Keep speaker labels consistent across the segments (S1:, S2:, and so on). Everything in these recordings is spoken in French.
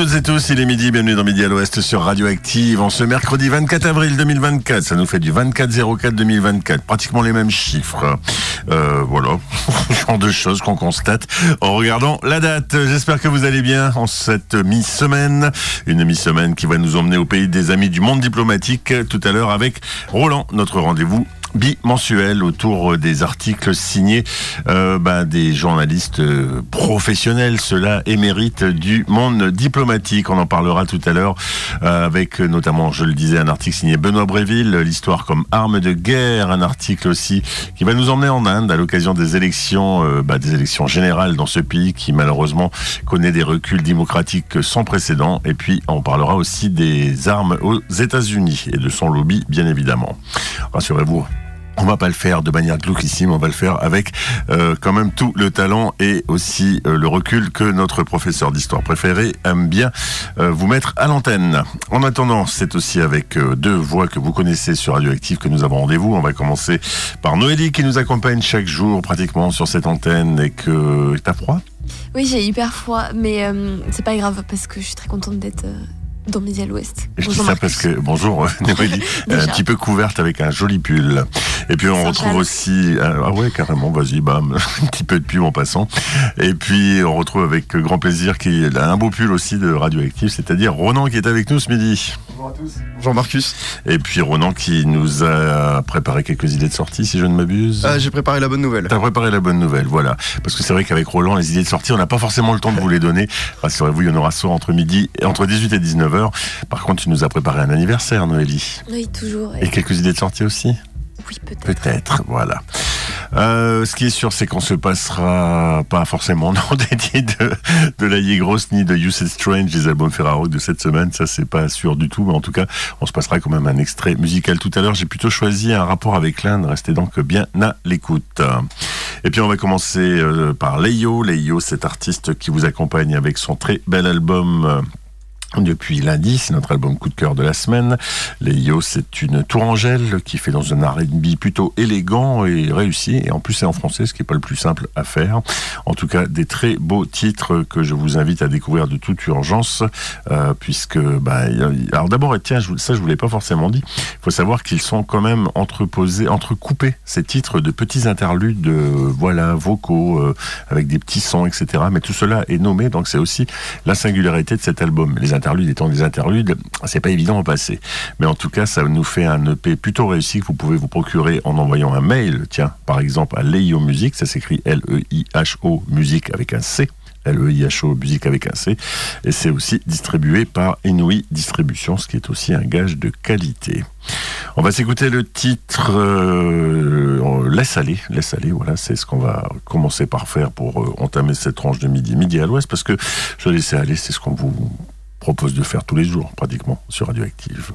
S1: Toutes et tous, il est midi, bienvenue dans Midi à l'Ouest sur Radioactive. En ce mercredi 24 avril 2024, ça nous fait du 24-04 2024, pratiquement les mêmes chiffres. Euh, voilà, genre de choses qu'on constate en regardant la date. J'espère que vous allez bien en cette mi-semaine, une mi-semaine qui va nous emmener au pays des amis du monde diplomatique tout à l'heure avec Roland, notre rendez-vous bimensuel autour des articles signés euh, bah, des journalistes euh, professionnels, cela émérite du monde diplomatique. On en parlera tout à l'heure euh, avec notamment, je le disais, un article signé Benoît Bréville, l'histoire comme arme de guerre, un article aussi qui va nous emmener en Inde à l'occasion des élections, bah, des élections générales dans ce pays qui malheureusement connaît des reculs démocratiques sans précédent. Et puis on parlera aussi des armes aux États-Unis et de son lobby, bien évidemment. Rassurez-vous, on va pas le faire de manière glauquissime, on va le faire avec euh, quand même tout le talent et aussi euh, le recul que notre professeur d'histoire préféré aime bien euh, vous mettre à l'antenne. En attendant, c'est aussi avec deux voix que vous connaissez sur Radioactive que nous avons rendez-vous. On va commencer par Noélie qui nous accompagne chaque jour pratiquement sur cette antenne et que t'as froid?
S2: Oui, j'ai hyper froid, mais c'est pas grave parce que je suis très contente d'être dans à l'Ouest.
S1: Je dis ça parce que bonjour elle est un petit peu couverte avec un joli pull. Et puis on retrouve aussi euh, ah ouais carrément vas-y bam un petit peu de pub en passant. Et puis on retrouve avec grand plaisir qui a un beau pull aussi de Radioactive, c'est-à-dire Ronan qui est avec nous ce midi.
S3: Bonjour à tous. Bonjour Marcus.
S1: Et puis Ronan qui nous a préparé quelques idées de sortie si je ne m'abuse.
S3: Ah, J'ai préparé la bonne nouvelle.
S1: T'as préparé la bonne nouvelle, voilà. Parce que c'est vrai qu'avec Roland, les idées de sortie, on n'a pas forcément le temps de vous les donner. Rassurez-vous, il y en aura soit entre midi, entre 18 et 19 heures. Par contre, tu nous as préparé un anniversaire, Noélie.
S2: Oui, toujours.
S1: Et quelques idées de sortie aussi
S2: Oui, peut-être.
S1: Peut-être, voilà. Euh, ce qui est sûr, c'est qu'on se passera pas forcément non dédié de, de la grosse ni de You Said Strange, les albums Ferraro de cette semaine. Ça, c'est pas sûr du tout. Mais en tout cas, on se passera quand même un extrait musical tout à l'heure. J'ai plutôt choisi un rapport avec l'Inde. Restez donc bien à l'écoute. Et puis, on va commencer euh, par Leio. Leio, cet artiste qui vous accompagne avec son très bel album. Depuis lundi, c'est notre album coup de cœur de la semaine. Leio, c'est une tourangelle qui fait dans un R&B plutôt élégant et réussi. Et en plus, c'est en français, ce qui n'est pas le plus simple à faire. En tout cas, des très beaux titres que je vous invite à découvrir de toute urgence, euh, puisque, bah, alors d'abord, tiens, ça, je vous l'ai pas forcément dit. Il faut savoir qu'ils sont quand même entreposés, entrecoupés ces titres de petits interludes, euh, voilà, vocaux, euh, avec des petits sons, etc. Mais tout cela est nommé, donc c'est aussi la singularité de cet album. Les interludes étant des interludes, c'est pas évident à passer. Mais en tout cas, ça nous fait un EP plutôt réussi que vous pouvez vous procurer en envoyant un mail, tiens, par exemple à Leio Music, ça s'écrit L-E-I-H-O Music avec un C. L-E-I-H-O Music avec un C. Et c'est aussi distribué par Inouï Distribution, ce qui est aussi un gage de qualité. On va s'écouter le titre euh, Laisse aller, laisse aller, voilà, c'est ce qu'on va commencer par faire pour euh, entamer cette tranche de midi, midi à l'ouest, parce que je laisse aller, c'est ce qu'on vous propose de faire tous les jours, pratiquement, sur Radioactive.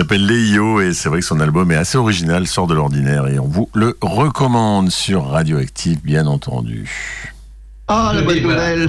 S1: S'appelle Leio et c'est vrai que son album est assez original, sort de l'ordinaire et on vous le recommande sur Radioactive bien entendu.
S3: Ah, la bonne nouvelle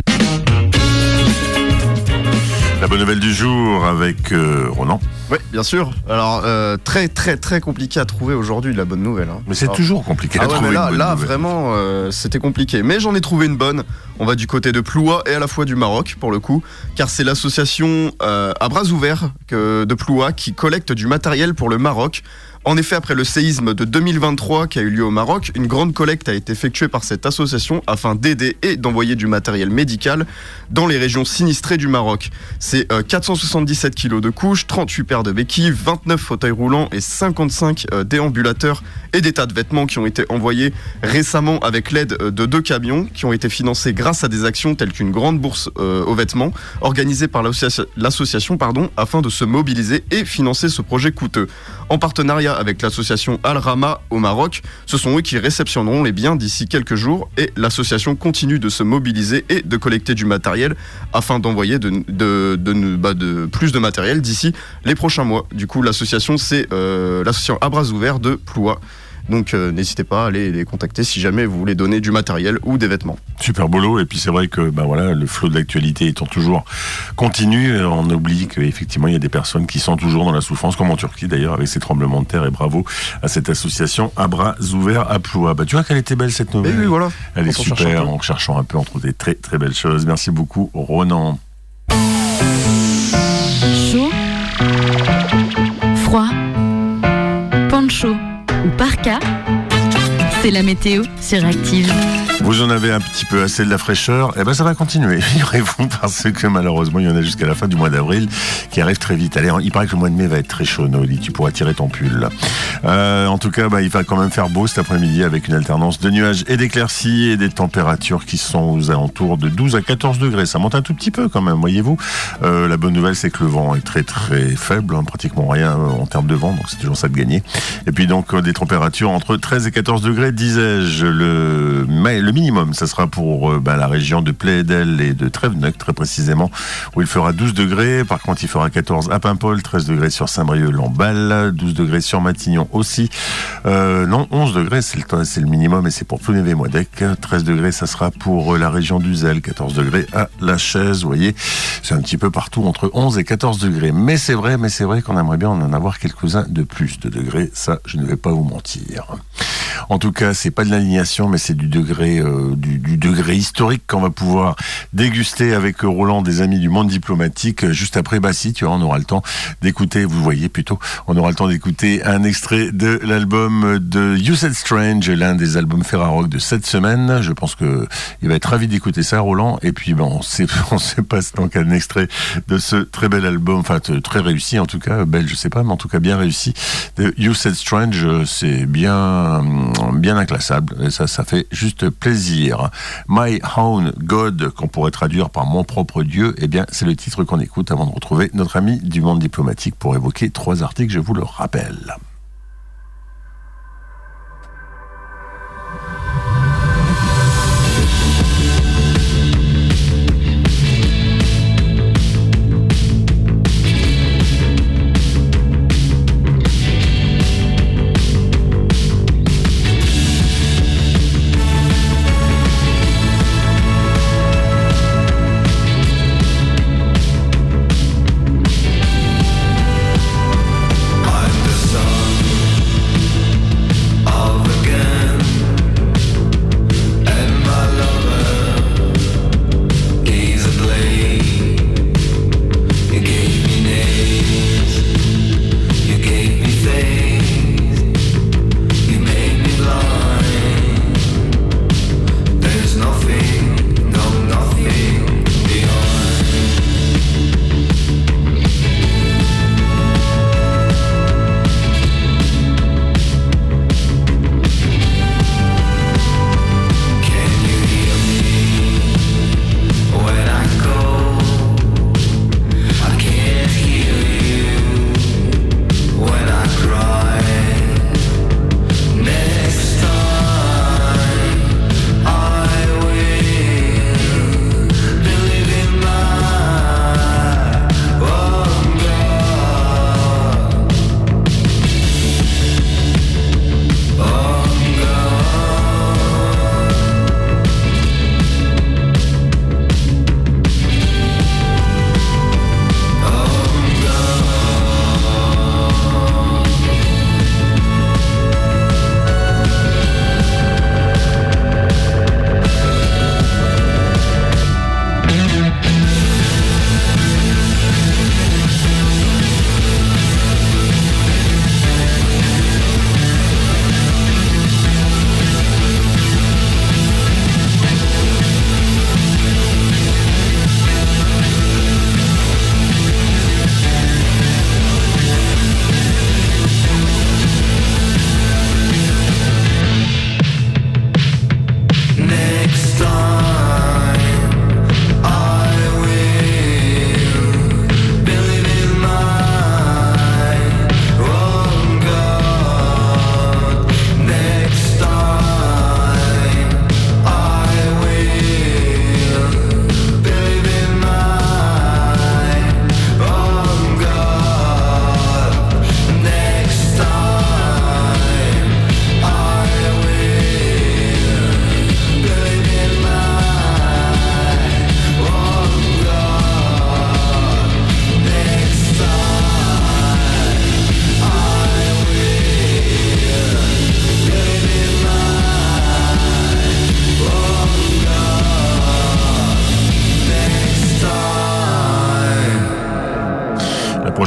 S1: La bonne nouvelle du jour avec euh, Ronan.
S3: Oui, bien sûr. Alors, euh, très, très, très compliqué à trouver aujourd'hui, la bonne nouvelle. hein.
S1: Mais c'est
S3: Alors-
S1: toujours compliqué à
S3: Ah ouais,
S1: trouver
S3: mais là,
S1: une bonne
S3: là
S1: nouvelle.
S3: vraiment, euh, c'était compliqué. Mais j'en ai trouvé une bonne. On va du côté de Ploua et à la fois du Maroc, pour le coup, car c'est l'association euh, à bras ouverts de Ploua qui collecte du matériel pour le Maroc. En effet, après le séisme de 2023 qui a eu lieu au Maroc, une grande collecte a été effectuée par cette association afin d'aider et d'envoyer du matériel médical dans les régions sinistrées du Maroc. C'est euh, 477 kilos de couches, 38 paires de béquilles, 29 fauteuils roulants et 55 euh, déambulateurs et des tas de vêtements qui ont été envoyés récemment avec l'aide euh, de deux camions qui ont été financés grâce à des actions telles qu'une grande bourse euh, aux vêtements organisée par l'associa- l'association afin de se mobiliser et financer ce projet coûteux. En partenariat avec l'association Al Rama au Maroc, ce sont eux qui réceptionneront les biens d'ici quelques jours et l'association continue de se mobiliser et de collecter du matériel afin d'envoyer de, bah, plus de matériel d'ici les prochains mois. Du coup, l'association, c'est euh, l'association à bras ouverts de Ploua. Donc, euh, n'hésitez pas à aller les contacter si jamais vous voulez donner du matériel ou des vêtements.
S1: Super bolo et puis c'est vrai que bah voilà le flot de l'actualité étant toujours continu, euh, on oublie qu'effectivement il y a des personnes qui sont toujours dans la souffrance, comme en Turquie d'ailleurs avec ces tremblements de terre et bravo à cette association à bras ouverts à Ploua. Bah tu vois qu'elle était belle cette
S3: Et
S1: nouvelle.
S3: oui, voilà.
S1: Elle est
S3: cherche
S1: super
S3: peu.
S1: en cherchant un peu entre des très très belles choses. Merci beaucoup Ronan.
S4: Chaud, la météo sur Active.
S1: Vous en avez un petit peu assez de la fraîcheur, et ben ça va continuer, figurez-vous, parce que malheureusement il y en a jusqu'à la fin du mois d'avril qui arrive très vite. Allez, il paraît que le mois de mai va être très chaud, Noli, tu pourras tirer ton pull. Euh, en tout cas, bah, il va quand même faire beau cet après-midi avec une alternance de nuages et d'éclaircies et des températures qui sont aux alentours de 12 à 14 degrés. Ça monte un tout petit peu quand même, voyez-vous. Euh, la bonne nouvelle, c'est que le vent est très très faible, hein, pratiquement rien euh, en termes de vent, donc c'est toujours ça de gagner. Et puis donc euh, des températures entre 13 et 14 degrés, disais-je. Le, mais le minimum, ça sera pour euh, bah, la région de Plaidel et de Tréveneuc, très précisément, où il fera 12 degrés. Par contre, il fera 14 à Paimpol, 13 degrés sur Saint-Brieuc-Lamballe, 12 degrés sur Matignon aussi. Euh, non, 11 degrés, c'est le, le minimum et c'est pour Plounévé Moidec. 13 degrés, ça sera pour euh, la région d'Uzel, 14 degrés à La Chaise. Vous voyez, c'est un petit peu partout entre 11 et 14 degrés. Mais c'est vrai, mais c'est vrai qu'on aimerait bien en avoir quelques-uns de plus de degrés. Ça, je ne vais pas vous mentir. En tout cas, c'est pas de l'alignation, mais c'est du degré, euh, du, du degré historique qu'on va pouvoir déguster avec Roland des amis du monde diplomatique. euh, Juste après, bah si, tu vois, on aura le temps d'écouter, vous voyez plutôt, on aura le temps d'écouter un extrait de l'album de You Said Strange, l'un des albums Ferrarock de cette semaine. Je pense que il va être ravi d'écouter ça, Roland. Et puis, bon, on sait, on se passe donc un extrait de ce très bel album, enfin très réussi en tout cas, belle, je sais pas, mais en tout cas bien réussi You Said Strange. euh, C'est bien, bien inclassable. Et ça, ça fait juste plaisir. My Own God, qu'on pourrait traduire par mon propre Dieu, eh bien, c'est le titre qu'on écoute avant de retrouver notre ami du monde diplomatique pour évoquer trois articles, je vous le rappelle.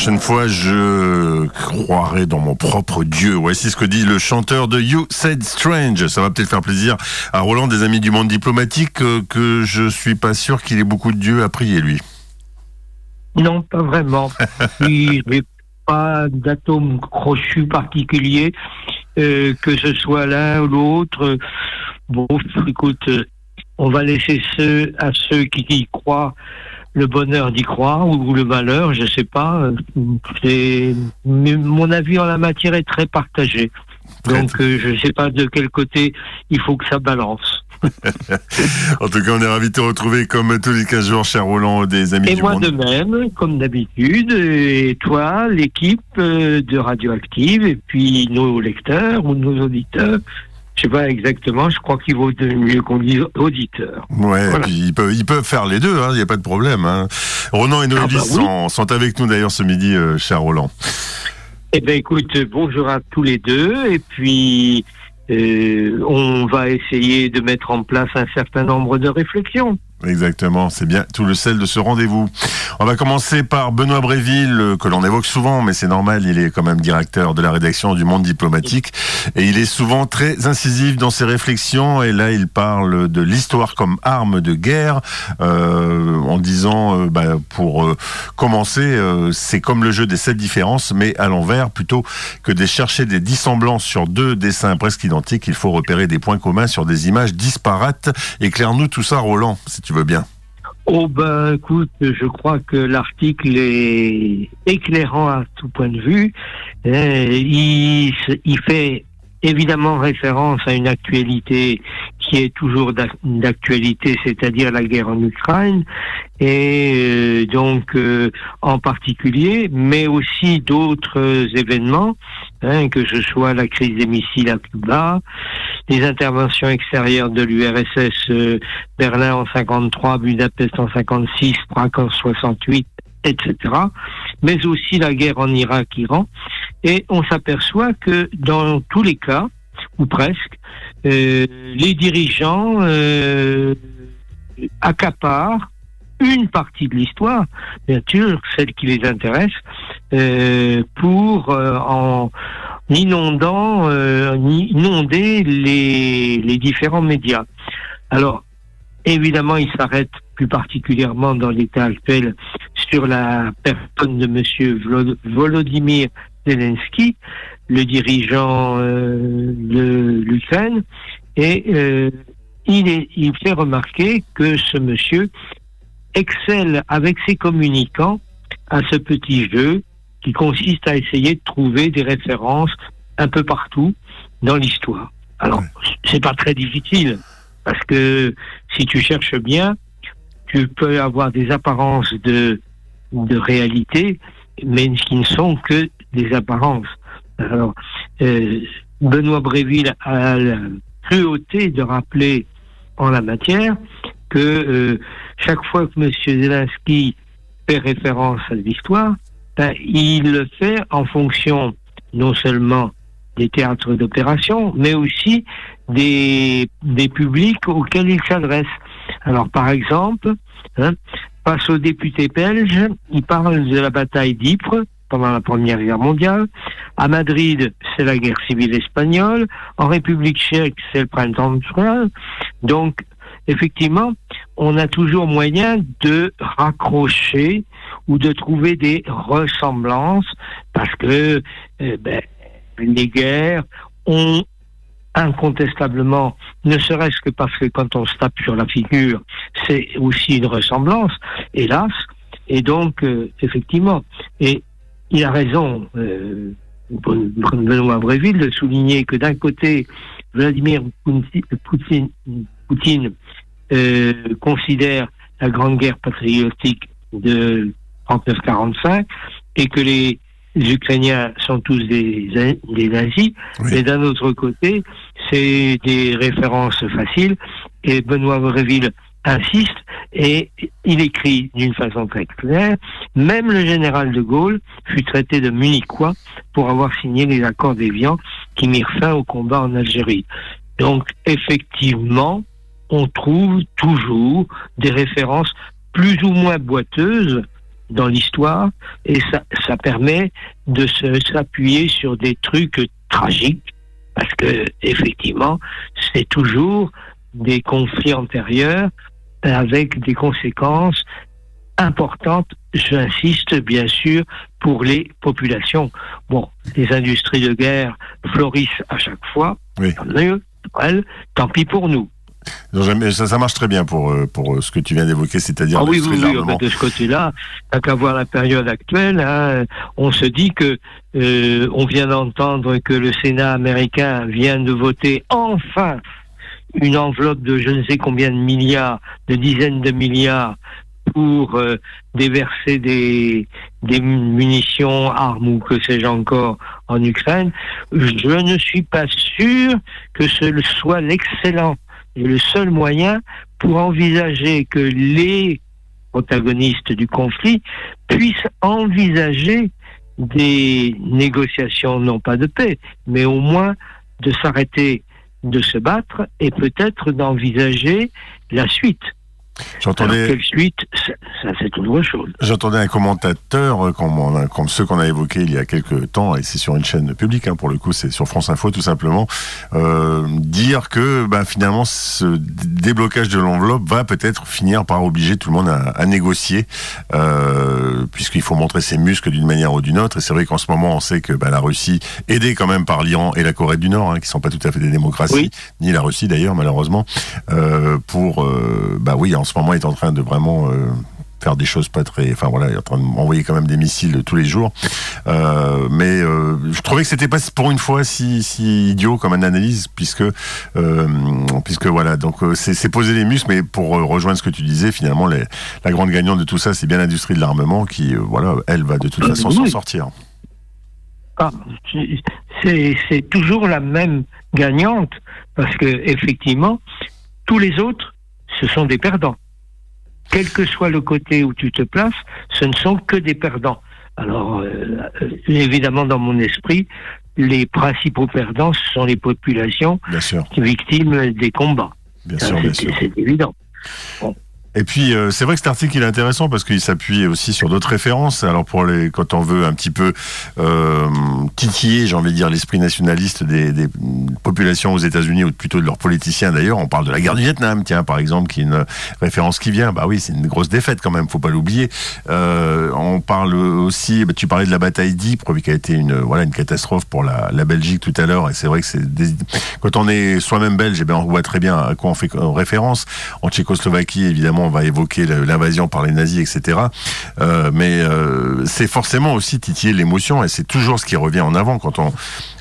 S1: Prochaine fois, je croirai dans mon propre Dieu. Voici ce que dit le chanteur de You Said Strange. Ça va peut-être faire plaisir à Roland, des amis du monde diplomatique, euh, que je suis pas sûr qu'il ait beaucoup de Dieu à prier, lui.
S5: Non, pas vraiment. Il n'y pas d'atome crochu particulier, euh, que ce soit l'un ou l'autre. Bon, écoute, on va laisser ceux, à ceux qui y croient le bonheur d'y croire ou le malheur, je sais pas. Mais mon avis en la matière est très partagé. Donc euh, je sais pas de quel côté il faut que ça balance.
S1: En tout cas, on est ravis de te retrouver comme tous les 15 jours, cher Roland, des amis
S5: Et
S1: du
S5: moi
S1: monde.
S5: de même, comme d'habitude, et toi, l'équipe euh, de Radioactive, et puis nos lecteurs ou nos auditeurs. Je sais pas exactement, je crois qu'il vaut mieux qu'on dise auditeurs.
S1: Ouais,
S5: Voilà.
S1: puis ils peuvent, ils peuvent faire les deux, il n'y a pas de problème. Hein. Ronan et Noélie
S5: Ah bah oui.
S1: sont, sont avec nous d'ailleurs ce midi, euh, cher Roland.
S5: Eh ben écoute, bonjour à tous les deux, et puis euh, on va essayer de mettre en place un certain nombre de réflexions.
S1: Exactement, c'est bien tout le sel de ce rendez-vous. On va commencer par Benoît Bréville, euh, que l'on évoque souvent, mais c'est normal, il est quand même directeur de la rédaction du Monde diplomatique, et il est souvent très incisif dans ses réflexions, et là il parle de l'histoire comme arme de guerre, euh, en disant, euh, bah, pour commencer, c'est comme le jeu des sept différences, mais à l'envers, plutôt que de chercher des dissemblances sur deux dessins presque identiques, il faut repérer des points communs sur des images disparates. Éclaire-nous tout ça, Roland, bien.
S5: Oh ben écoute, je crois que l'article est éclairant à tout point de vue. Euh, il fait évidemment référence à une actualité qui est toujours d'ac- d'actualité, c'est-à-dire la guerre en Ukraine, et euh, donc euh, en particulier, mais aussi d'autres événements, hein, que ce soit la crise des missiles à Cuba, les interventions extérieures de l'URSS euh, Berlin en 53, Budapest en 56, Prague en 68, etc. Mais aussi la guerre en Irak-Iran. Et on s'aperçoit que dans tous les cas, ou presque, euh, les dirigeants euh, accaparent une partie de l'histoire, bien sûr, celle qui les intéresse, euh, pour euh, en inondant, euh, inonder les, les différents médias. Alors, évidemment, il s'arrête plus particulièrement dans l'état actuel sur la personne de Monsieur Volodymyr Zelensky, le dirigeant euh, de l'Ukraine, et euh, il, est, il fait remarquer que ce monsieur excelle avec ses communicants à ce petit jeu qui consiste à essayer de trouver des références un peu partout dans l'histoire. Alors, c'est pas très difficile parce que si tu cherches bien, tu peux avoir des apparences de, de réalité, mais qui ne sont que des apparences. Alors, euh, Benoît Bréville a la cruauté de rappeler en la matière que euh, chaque fois que M. Zelensky fait référence à l'histoire, ben, il le fait en fonction non seulement des théâtres d'opération, mais aussi des, publics auxquels il s'adresse. Alors, par exemple, hein, face aux députés belges, il parle de la bataille d'Ypres pendant la Première Guerre mondiale. À Madrid, c'est la guerre civile espagnole. En République tchèque, c'est le printemps de. Donc, effectivement, on a toujours moyen de raccrocher ou de trouver des ressemblances parce que euh, ben, les guerres ont incontestablement, ne serait-ce que parce que quand on se tape sur la figure, c'est aussi une ressemblance, hélas. Et donc, euh, effectivement, et il a raison, euh, Benoît Bréville, de souligner que d'un côté, Vladimir Poutine, Poutine euh, considère la grande guerre patriotique de 39-45 et que les Ukrainiens sont tous des, des nazis,
S1: Oui.
S5: mais d'un autre côté, c'est des références faciles et Benoît Bréville insiste et il écrit d'une façon très claire, même le général de Gaulle fut traité de munichois pour avoir signé les accords d'Évian qui mirent fin au combat en Algérie. Donc effectivement, on trouve toujours des références plus ou moins boiteuses dans l'histoire et ça, ça permet de s'appuyer sur des trucs tragiques parce que effectivement c'est toujours des conflits antérieurs avec des conséquences importantes, j'insiste bien sûr, pour les populations. Bon, les industries de guerre florissent à chaque fois,
S1: Oui.
S5: tant mieux pour elles, tant pis pour nous.
S1: Non, jamais- ça, ça marche très bien pour, euh, pour euh, ce que tu viens d'évoquer, c'est-à-dire
S5: Ah oui, oui,
S1: de
S5: oui,
S1: l'armement.
S5: de ce côté-là, t'as qu'à voir la période actuelle, hein, on se dit que euh, on vient d'entendre que le Sénat américain vient de voter enfin une enveloppe de je ne sais combien de milliards, de dizaines de milliards pour euh, déverser des, des munitions, armes ou que sais-je encore en Ukraine. Je ne suis pas sûr que ce soit l'excellent et le seul moyen pour envisager que les protagonistes du conflit puissent envisager des négociations, non pas de paix, mais au moins de s'arrêter de se battre et peut-être d'envisager la suite.
S1: J'entendais,
S5: quelle suite Ça, ça, c'est autre chose.
S1: j'entendais un commentateur, euh, comme, ceux qu'on a évoqués il y a quelques temps, et c'est sur une chaîne publique, hein, pour le coup, c'est sur France Info tout simplement, euh, dire que bah, finalement ce déblocage de l'enveloppe va peut-être finir par obliger tout le monde à, à négocier, euh, puisqu'il faut montrer ses muscles d'une manière ou d'une autre. Et c'est vrai qu'en ce moment, on sait que bah, la Russie, aidée quand même par l'Iran et la Corée du Nord, hein, qui sont pas tout à fait des démocraties,
S5: Oui.
S1: ni la Russie d'ailleurs malheureusement, euh, pour bah oui, en ce moment est en train de vraiment euh, faire des choses pas très, enfin voilà, il est en train de m'envoyer quand même des missiles tous les jours. Euh, mais euh, je trouvais que c'était pas pour une fois si, si idiot comme une analyse, puisque euh, puisque voilà, donc c'est poser les muscles, mais pour rejoindre ce que tu disais, finalement, les- la grande gagnante de tout ça, c'est bien l'industrie de l'armement qui, voilà, elle va de toute façon s'en sortir.
S5: Ah, c'est c'est toujours la même gagnante parce que effectivement, tous les autres, ce sont des perdants. Quel que soit le côté où tu te places, ce ne sont que des perdants. Alors, euh, euh, évidemment, dans mon esprit, les principaux perdants, ce sont les populations
S1: Bien sûr,
S5: victimes des combats.
S1: bien sûr.
S5: c'est évident.
S1: Et puis euh, c'est vrai que cet article il est intéressant parce qu'il s'appuie aussi sur d'autres références. Alors pour quand on veut un petit peu euh, titiller, j'ai envie de dire l'esprit nationaliste des, populations aux États-Unis ou plutôt de leurs politiciens d'ailleurs, on parle de la guerre du Vietnam, tiens par exemple, qui est une référence qui vient. Bah oui, c'est une grosse défaite quand même, faut pas l'oublier. Euh, on parle aussi, bah, tu parlais de la bataille d'Ypres, qui a été une voilà une catastrophe pour la, Belgique tout à l'heure. Et c'est vrai que quand on est soi-même belge, eh bien, on voit très bien à quoi on fait référence. En Tchécoslovaquie, évidemment, on va évoquer l'invasion par les nazis, etc. Euh, mais euh, c'est forcément aussi titiller l'émotion, et c'est toujours ce qui revient en avant quand on.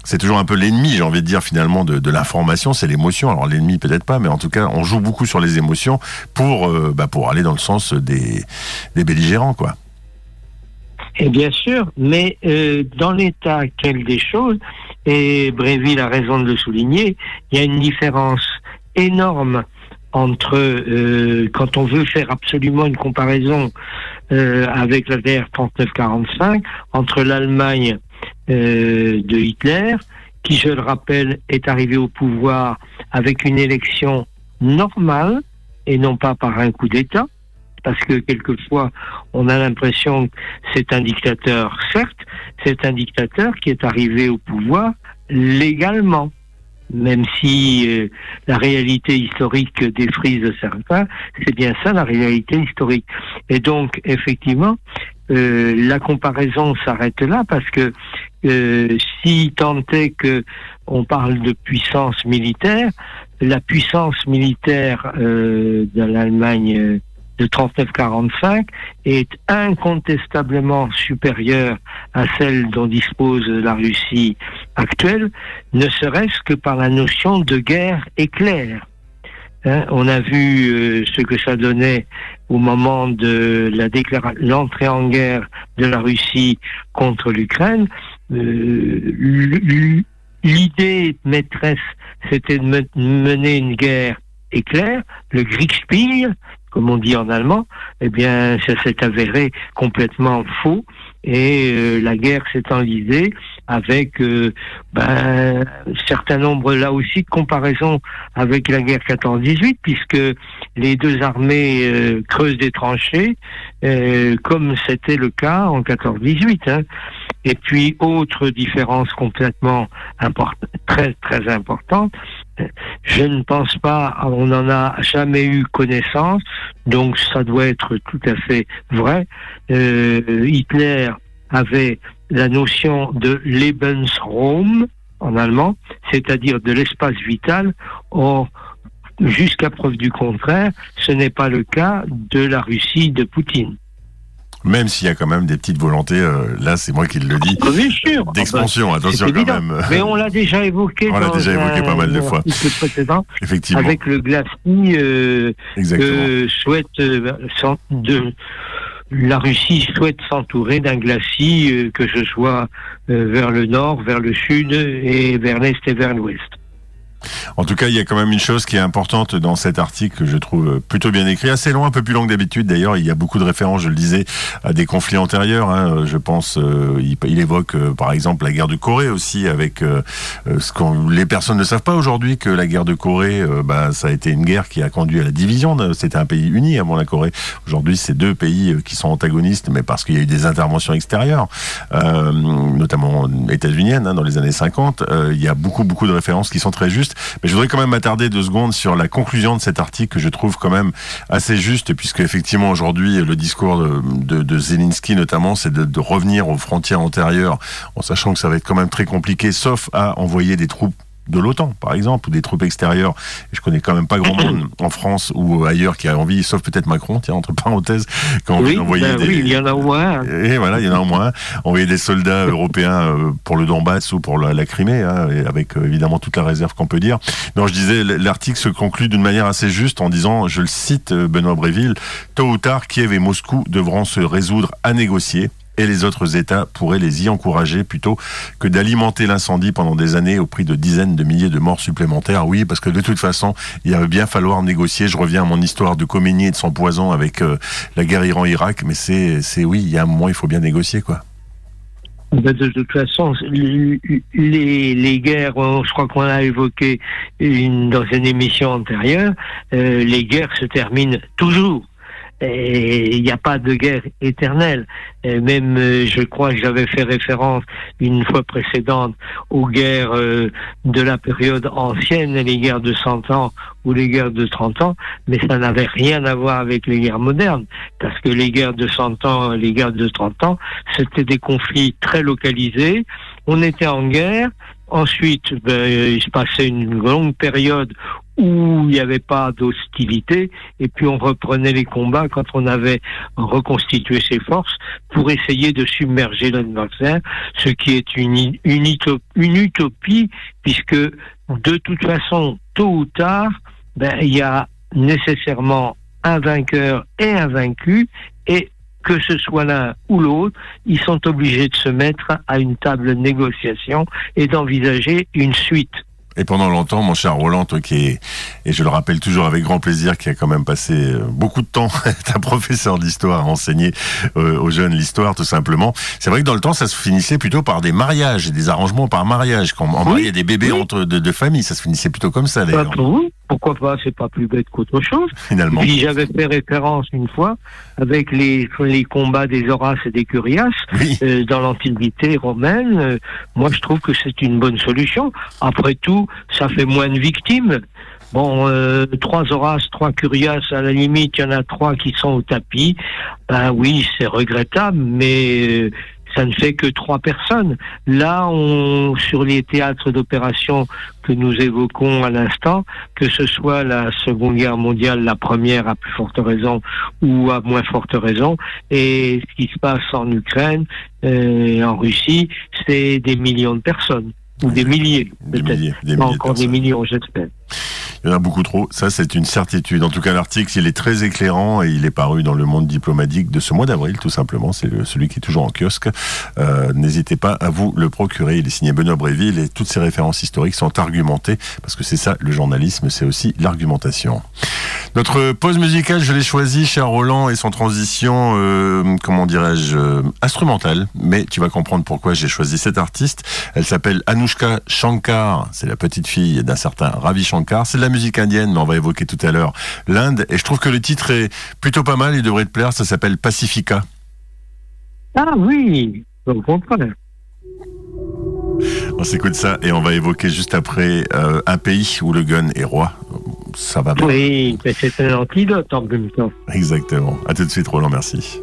S1: C'est toujours un peu l'ennemi, j'ai envie de dire finalement de, l'information, c'est l'émotion. Alors l'ennemi peut-être pas, mais en tout cas, on joue beaucoup sur les émotions pour euh, bah, pour aller dans le sens des des belligérants, quoi.
S5: Et bien sûr, mais dans l'état actuel des choses, et Bréville a raison de le souligner, il y a une différence énorme entre euh, quand on veut faire absolument une comparaison euh, avec la guerre 39-45 entre l'Allemagne euh, de Hitler, qui je le rappelle est arrivé au pouvoir avec une élection normale et non pas par un coup d'État, parce que quelquefois on a l'impression que c'est un dictateur, certes, c'est un dictateur qui est arrivé au pouvoir légalement, même si euh, la réalité historique défrise certains, c'est bien ça la réalité historique. Et donc, effectivement, euh, la comparaison s'arrête là parce que euh, si tant est que on parle de puissance militaire, la puissance militaire euh, de l'Allemagne euh, de 39-45 est incontestablement supérieure à celle dont dispose la Russie actuelle, ne serait-ce que par la notion de guerre éclair. Hein, on a vu euh, ce que ça donnait au moment de la l'entrée en guerre de la Russie contre l'Ukraine. Euh, L'idée maîtresse, c'était de me- mener une guerre éclair, le Kriegspiel, comme on dit en allemand, eh bien, ça s'est avéré complètement faux et euh, la guerre s'est enlisée avec euh, ben, un certain nombre là aussi de comparaisons avec la guerre 14-18, puisque les deux armées euh, creusent des tranchées, comme c'était le cas en 14-18. Hein. Et puis, autre différence complètement très très importante, je ne pense pas, on n'en a jamais eu connaissance, donc ça doit être tout à fait vrai. Euh, Hitler avait la notion de Lebensraum en allemand, c'est-à-dire de l'espace vital. Or, jusqu'à preuve du contraire, ce n'est pas le cas de la Russie de Poutine.
S1: Même s'il y a quand même des petites volontés, euh, là c'est moi qui le dis,
S5: Ah,
S1: d'expansion,
S5: Ah ben,
S1: attention quand
S5: évident.
S1: même.
S5: Mais on l'a déjà évoqué
S1: On l'a déjà évoqué pas mal de fois.
S5: précédent
S1: Effectivement,
S5: avec le glacis euh, souhaite euh, de la Russie souhaite s'entourer d'un glacis euh, que ce soit euh, vers le nord, vers le sud et vers l'est et vers l'ouest.
S1: En tout cas, il y a quand même une chose qui est importante dans cet article que je trouve plutôt bien écrit, assez long, un peu plus long que d'habitude. D'ailleurs, il y a beaucoup de références, je le disais, à des conflits antérieurs. hein. Je pense, euh, il, évoque euh, par exemple la guerre de Corée aussi, avec euh, euh, ce qu'on les personnes ne savent pas aujourd'hui que la guerre de Corée, bah, ça a été une guerre qui a conduit à la division. C'était un pays uni avant la Corée. Aujourd'hui, c'est deux pays qui sont antagonistes, mais parce qu'il y a eu des interventions extérieures, notamment états-uniennes hein, dans les années 50. Euh, il y a beaucoup beaucoup de références qui sont très justes. Mais je voudrais quand même m'attarder deux secondes sur la conclusion de cet article que je trouve quand même assez juste, puisque effectivement aujourd'hui le discours de, Zelensky notamment, c'est de revenir aux frontières antérieures, en sachant que ça va être quand même très compliqué, sauf à envoyer des troupes de l'OTAN, par exemple, ou des troupes extérieures. Et je connais quand même pas grand monde en France ou ailleurs qui a envie, sauf peut-être Macron, tiens, entre parenthèses,
S5: Oui,
S1: d'envoyer
S5: ben
S1: des...
S5: oui, il y en a au moins.
S1: Et voilà, il y en a au moins. Envoyer des soldats européens euh, pour le Donbass ou pour la, Crimée, hein, avec euh, évidemment toute la réserve qu'on peut dire. Non, je disais, l'article se conclut d'une manière assez juste en disant, je le cite, euh, Benoît Bréville, tôt ou tard, Kiev et Moscou devront se résoudre à négocier. Et les autres États pourraient les y encourager plutôt que d'alimenter l'incendie pendant des années au prix de dizaines de milliers de morts supplémentaires. Oui, parce que de toute façon, il va bien falloir négocier. Je reviens à mon histoire de Khomeini et de son poison avec euh, la guerre Iran-Irak, mais c'est, oui, il y a un moment, il faut bien négocier, quoi.
S5: Ben, de toute façon, les, guerres, euh, je crois qu'on a évoqué dans une émission antérieure, euh, les guerres se terminent toujours. Il n'y a pas de guerre éternelle. Même, euh, je crois que j'avais fait référence une fois précédente aux guerres euh, de la période ancienne, les guerres de 100 ans ou les guerres de 30 ans, mais ça n'avait rien à voir avec les guerres modernes, parce que les guerres de 100 ans, les guerres de 30 ans, c'était des conflits très localisés. On était en guerre. Ensuite, ben, il se passait une longue période où il n'y avait pas d'hostilité, et puis on reprenait les combats quand on avait reconstitué ses forces pour essayer de submerger l'adversaire, ce qui est une, une, utop- une utopie, puisque de toute façon, tôt ou tard, ben, il y a nécessairement un vainqueur et un vaincu, et que ce soit l'un ou l'autre, ils sont obligés de se mettre à une table de négociation et d'envisager une suite.
S1: Et pendant longtemps, mon cher Roland, toi qui est, et je le rappelle toujours avec grand plaisir, qui a quand même passé euh, beaucoup de temps, être un professeur d'histoire, à enseigner euh, aux jeunes l'histoire, tout simplement. C'est vrai que dans le temps, ça se finissait plutôt par des mariages, et des arrangements par mariage. Quand on mariait des bébés
S5: oui.
S1: entre de, de familles, ça se finissait plutôt comme ça, d'ailleurs,
S5: pourquoi pas, c'est pas plus bête qu'autre chose.
S1: finalement.
S5: Puis j'avais fait référence une fois avec les, les combats des Horaces et des Curias
S1: Oui.
S5: euh, dans l'Antiquité romaine. Euh, moi, je trouve que c'est une bonne solution. Après tout, ça fait moins de victimes. Bon, euh, trois Horaces, trois Curias, à la limite, il y en a trois qui sont au tapis. Ben oui, c'est regrettable, mais ça ne fait que trois personnes. Là, on, sur les théâtres d'opération que nous évoquons à l'instant, que ce soit la Seconde Guerre mondiale, la première à plus forte raison ou à moins forte raison, et ce qui se passe en Ukraine euh, et en Russie, c'est des millions de personnes. Ou des milliers,
S1: Des
S5: peut-être.
S1: milliers, des de
S5: encore des millions, j'espère.
S1: Il y en a beaucoup trop, ça c'est une certitude. En tout cas, l'article, il est très éclairant et il est paru dans le monde diplomatique de ce mois d'avril, tout simplement. C'est celui qui est toujours en kiosque. Euh, N'hésitez pas à vous le procurer. Il est signé Benoît Bréville et toutes ces références historiques sont argumentées parce que c'est ça, le journalisme, c'est aussi l'argumentation. Notre pause musicale, je l'ai choisie, cher Roland, et son transition, euh, comment dirais-je, euh, instrumentale. Mais tu vas comprendre pourquoi j'ai choisi cette artiste. Elle s'appelle Anushka Shankar. C'est la petite fille d'un certain Ravi Shankar. C'est de la musique indienne, mais on va évoquer tout à l'heure l'Inde. Et je trouve que le titre est plutôt pas mal. Il devrait te plaire. Ça s'appelle Pacifica.
S5: Ah oui, au contraire.
S1: On s'écoute ça et on va évoquer juste après euh, un pays où le gun est roi. Ça va bien.
S5: Oui, mais c'est un antidote en même temps.
S1: Exactement. À tout de suite, Roland. Merci.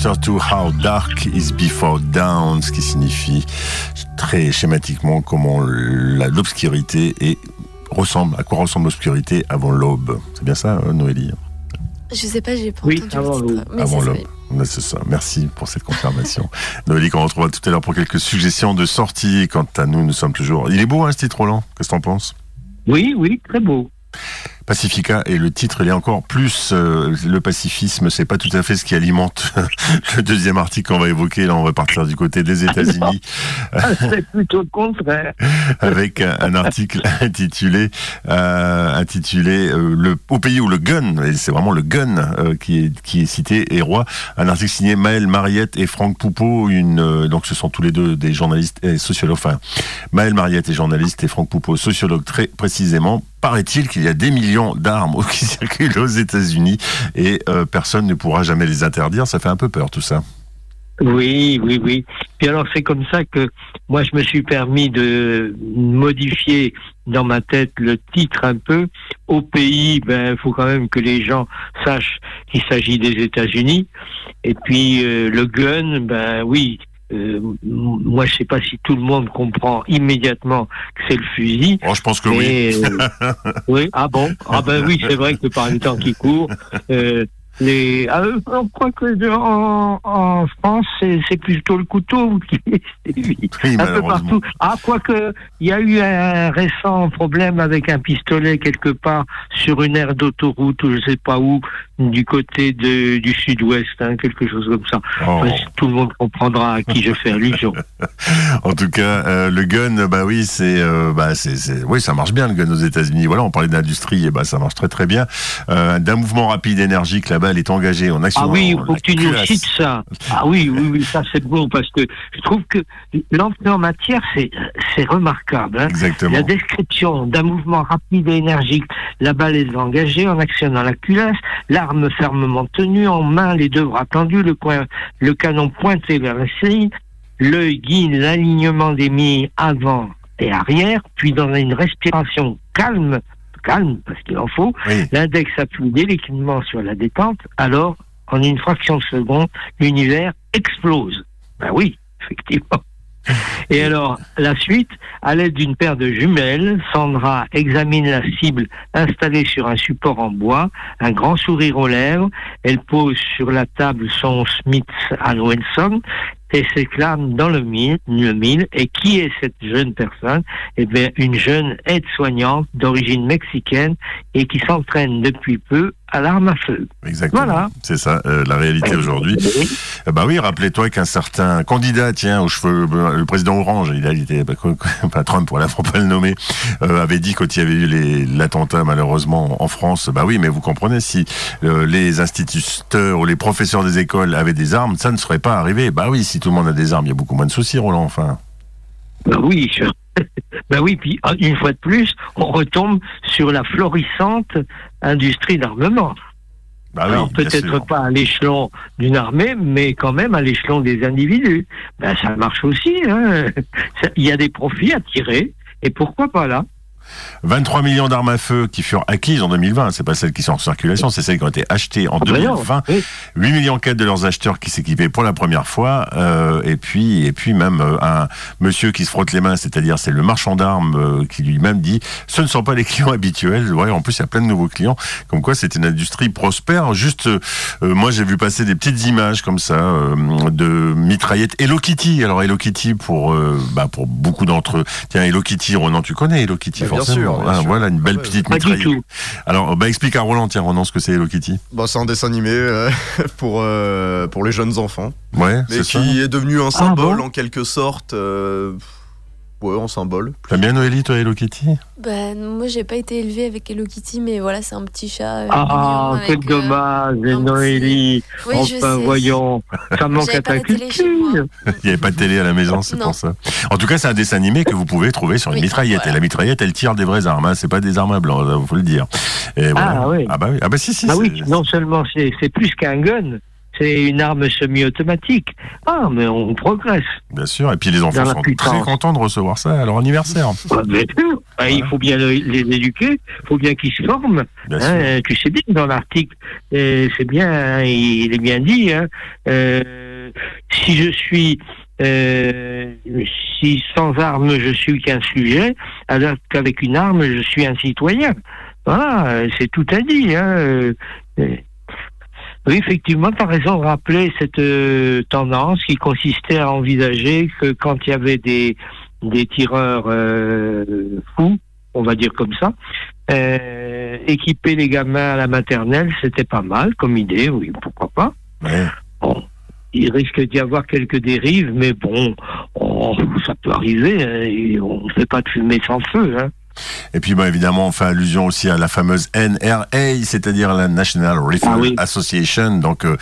S1: Chapter 2, How Dark is Before Dawn, ce qui signifie très schématiquement comment l'obscurité est ressemble, à quoi ressemble l'obscurité avant l'aube. C'est bien ça, hein, Noélie?
S2: Je sais pas, j'ai pas
S5: Oui,
S2: entendu
S5: avant l'aube.
S1: Avant
S2: c'est ça,
S1: l'aube. C'est ça. Merci pour cette confirmation. Noélie, qu'on retrouvera tout à l'heure pour quelques suggestions de sortie. Quant à nous, nous sommes toujours. Il est beau, hein, ce titre, Roland? Qu'est-ce que t'en penses?
S5: Oui, oui, très beau.
S1: Pacifica et le titre il est encore plus euh, le pacifisme c'est pas tout à fait ce qui alimente le deuxième article qu'on va évoquer. Là on va partir du côté des États-Unis.
S5: Ah, c'est plutôt le contraire.
S1: avec un, un article intitulé euh, intitulé euh, le au pays où le gun et c'est vraiment le gun euh, qui est qui est cité et roi. Un article signé Maël Mariette et Franck Poupeau une euh, donc ce sont tous les deux des journalistes et sociologues enfin Maël Mariette est journaliste et Franck Poupeau sociologue très précisément paraît-il qu'il y a des millions d'armes qui circulent aux États-Unis et euh, personne ne pourra jamais les interdire ça fait un peu peur tout ça
S5: Oui, oui, oui. Puis alors c'est comme ça que moi je me suis permis de modifier dans ma tête le titre un peu. Au pays, ben il faut quand même que les gens sachent qu'il s'agit des États-Unis. Et puis euh, le gun, ben oui, euh, moi, je sais pas si tout le monde comprend immédiatement que c'est le fusil.
S1: Oh, je pense que oui.
S5: Euh, oui, ah bon? Ah ben oui, c'est vrai que par le temps qui court, euh, les, ah, euh, on croit que de- en, en France, c'est plutôt le couteau qui.
S1: Oui,
S5: un peu partout. Ah, quoique, il y a eu un récent problème avec un pistolet quelque part sur une aire d'autoroute ou je sais pas où, du côté de, du sud-ouest, hein, quelque chose comme ça.
S1: Oh.
S5: Enfin, tout le monde comprendra à qui je fais allusion.
S1: En tout cas, euh, le gun, bah oui, c'est, euh, bah c'est, oui, ça marche bien le gun aux États-Unis. Voilà, on parlait d'industrie, et bah ça marche très très bien. Euh, d'un mouvement rapide, énergique, la balle est engagée en action.
S5: Ah oui, il faut que tu nous cites ça. Ah oui, oui, oui, ça c'est bon parce que je trouve que l'entrée en matière, c'est, c'est remarquable. Hein.
S1: Exactement.
S5: La description d'un mouvement rapide et énergique, la balle est engagée en actionnant la culasse, l'arme fermement tenue en main, les deux bras tendus, le, canon pointé vers la cible, l'œil guide l'alignement des mines avant et arrière, puis dans une respiration calme, calme parce qu'il en faut,
S1: Oui.
S5: l'index appuie délicatement sur la détente, alors en une fraction de seconde, l'univers explose. Ben oui, effectivement. Et alors, la suite, à l'aide d'une paire de jumelles, Sandra examine la cible installée sur un support en bois, un grand sourire aux lèvres. Elle pose sur la table son Smith Wilson et s'éclame dans le mille, le mille. Et qui est cette jeune personne? Eh bien, une jeune aide-soignante d'origine mexicaine et qui s'entraîne depuis peu à l'arme à feu.
S1: Exactement.
S5: Voilà.
S1: C'est ça, euh, la réalité aujourd'hui. Eh bah oui, rappelez-toi qu'un certain candidat, tiens, aux cheveux, euh, le président Orange, il a était, bah, pas Trump, voilà, faut pas le nommer, euh, avait dit quand il y avait eu l'attentat malheureusement en France, bah oui, mais vous comprenez, si euh, les instituteurs ou les professeurs des écoles avaient des armes, ça ne serait pas arrivé. Bah oui, si tout le monde a des armes, il y a beaucoup moins de soucis, Roland, enfin.
S5: Ben oui, je- ben oui, puis ah, une fois de plus, on retombe sur la florissante industrie d'armement.
S1: Bah
S5: Alors peut-être pas à l'échelon d'une armée, mais quand même à l'échelon des individus. Ben ça marche aussi. hein. Il y a des profits à tirer, et pourquoi pas là?
S1: 23 millions d'armes à feu qui furent acquises en 2020, c'est pas celles qui sont en circulation, c'est celles qui ont été achetées en
S5: Ah ben non,
S1: 2020.
S5: oui.
S1: 8 millions 4 de leurs acheteurs qui s'équipaient pour la première fois, euh, et puis et puis même euh, un monsieur qui se frotte les mains, c'est-à-dire c'est le marchand d'armes euh, qui lui-même dit ce ne sont pas les clients habituels. Ouais, en plus il y a plein de nouveaux clients, comme quoi c'est une industrie prospère. Juste, moi j'ai vu passer des petites images comme ça de mitraillettes Hello Kitty. Alors Hello Kitty pour bah, pour beaucoup d'entre eux. Tiens Hello Kitty, Ronan, tu connais Hello Kitty
S3: Bien
S1: forcément.
S3: sûr, bien
S1: Ah,
S3: sûr.
S1: Voilà une belle
S3: Ah ouais.
S1: petite
S5: tout.
S1: Alors bah explique à Roland, tiens Ronan ce que c'est Hello Kitty.
S3: Bah, c'est un dessin animé euh, pour, euh, pour les jeunes enfants,
S1: Ouais,
S3: mais
S1: c'est ça.
S3: qui est devenu un symbole
S5: bon?
S3: en quelque sorte. euh, ouais, un symbole.
S1: T'aimes bien Noélie, toi, Hello Kitty?
S2: Ben, moi, j'ai pas été élevée avec Hello Kitty, mais voilà, c'est un petit chat. euh,
S5: Ah,
S2: mignon
S5: quel
S2: euh,
S5: dommage,
S2: un petit-
S5: Noélie.
S2: Oui,
S5: enfin, voyons, ça manque à
S2: pas
S5: ta culture.
S1: Il n'y avait pas de télé à la maison, c'est pour ça. En tout cas, c'est un dessin animé que vous pouvez trouver sur une
S2: Oui,
S1: mitraillette.
S2: voilà.
S1: Et la mitraillette, elle tire des vraies armes. Hein. C'est pas des armes à blanc, il faut le dire. Et voilà.
S5: Ah, oui.
S1: Ah bah oui. Ah bah si, si.
S5: Ah
S1: c'est-
S5: oui, non seulement c'est plus qu'un gun, c'est une arme semi-automatique. Ah, mais on progresse.
S1: Bien sûr. Et puis les enfants sont
S5: puissance.
S1: très contents de recevoir ça à leur anniversaire.
S5: Ah, bien sûr. Ah, Il faut bien le- les éduquer, il faut bien qu'ils se forment.
S1: Bien.
S5: Hein, tu sais bien dans l'article, euh, c'est bien, hein, il est bien dit. Hein, euh, si je suis, euh, si sans arme je suis qu'un sujet, alors qu'avec une arme je suis un citoyen. Voilà, c'est tout à dit. Hein, euh, oui, effectivement, tu as raison de rappeler cette euh, tendance qui consistait à envisager que quand il y avait des, des tireurs euh, fous, on va dire comme ça, euh, équiper les gamins à la maternelle, c'était pas mal comme idée, oui, pourquoi pas.
S1: Ouais.
S5: Bon, il risque d'y avoir quelques dérives, mais bon, oh, ça peut arriver, hein, et on ne fait pas de fumée sans feu. Hein.
S1: Et puis, bah, évidemment, on fait allusion aussi à la fameuse NRA, c'est-à-dire la National Rifle
S5: Ah oui.
S1: Association, donc euh,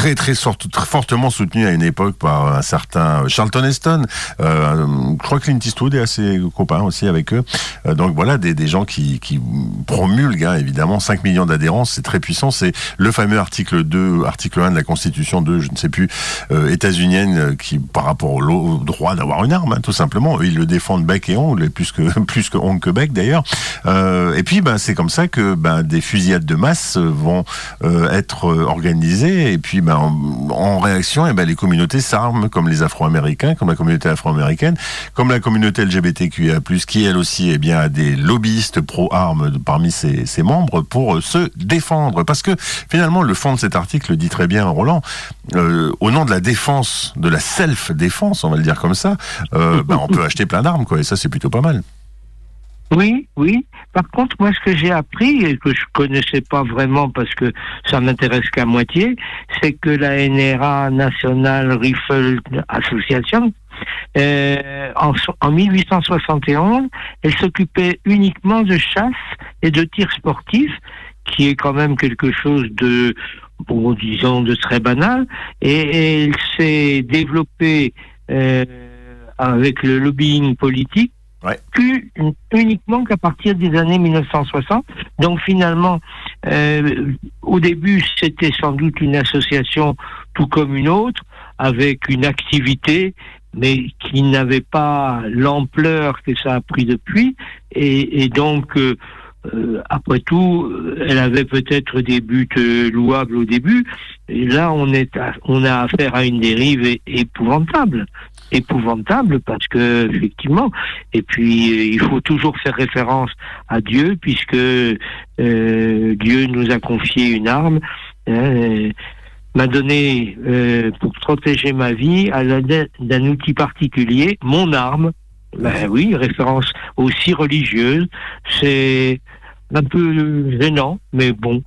S1: très, très, fortement soutenue à une époque par un certain Charlton Heston. Euh, je crois que Clint Eastwood est assez copain aussi avec eux. Euh, donc voilà, des, gens qui, qui promulguent, hein, évidemment, 5 millions d'adhérents, c'est très puissant. C'est le fameux article 2, article 1 de la Constitution de, je ne sais plus, euh, états-unienne, qui, par rapport au, droit d'avoir une arme, hein, tout simplement, ils le défendent bec et ongle, plus que, plus que ongle que bec d'ailleurs. Et puis, ben, c'est comme ça que ben, des fusillades de masse vont être organisées. Et puis, ben, ben, en, en réaction, eh ben, les communautés s'arment, comme les Afro-Américains, comme la communauté afro-américaine, comme la communauté LGBTQIA+, qui elle aussi, eh bien, a des lobbyistes pro-armes parmi ses, ses membres pour euh, se défendre. Parce que finalement, le fond de cet article le dit très bien, Roland. euh, au nom de la défense, de la self-défense, on va le dire comme ça, euh, ben, on peut acheter plein d'armes, quoi. Et ça, c'est plutôt pas mal.
S5: Oui, oui. Par contre, moi, ce que j'ai appris et que je connaissais pas vraiment parce que ça m'intéresse qu'à moitié, c'est que la NRA National Rifle Association, euh, en, so- en 1871, elle s'occupait uniquement de chasse et de tir sportif, qui est quand même quelque chose de, bon, disons, de très banal. Et, et elle s'est développée euh, avec le lobbying politique que- uniquement qu'à partir des années 1960. Donc finalement, euh, au début, c'était sans doute une association tout comme une autre, avec une activité, mais qui n'avait pas l'ampleur que ça a pris depuis. Et, donc, euh, euh, après tout, elle avait peut-être des buts euh, louables au début. Et là, on, est on a affaire à une dérive épouvantable épouvantable parce que effectivement et puis euh, il faut toujours faire référence à Dieu puisque euh, Dieu nous a confié une arme euh, m'a donné euh, pour protéger ma vie à l'aide d'un outil particulier mon arme. Ben oui référence aussi religieuse. C'est un peu gênant mais bon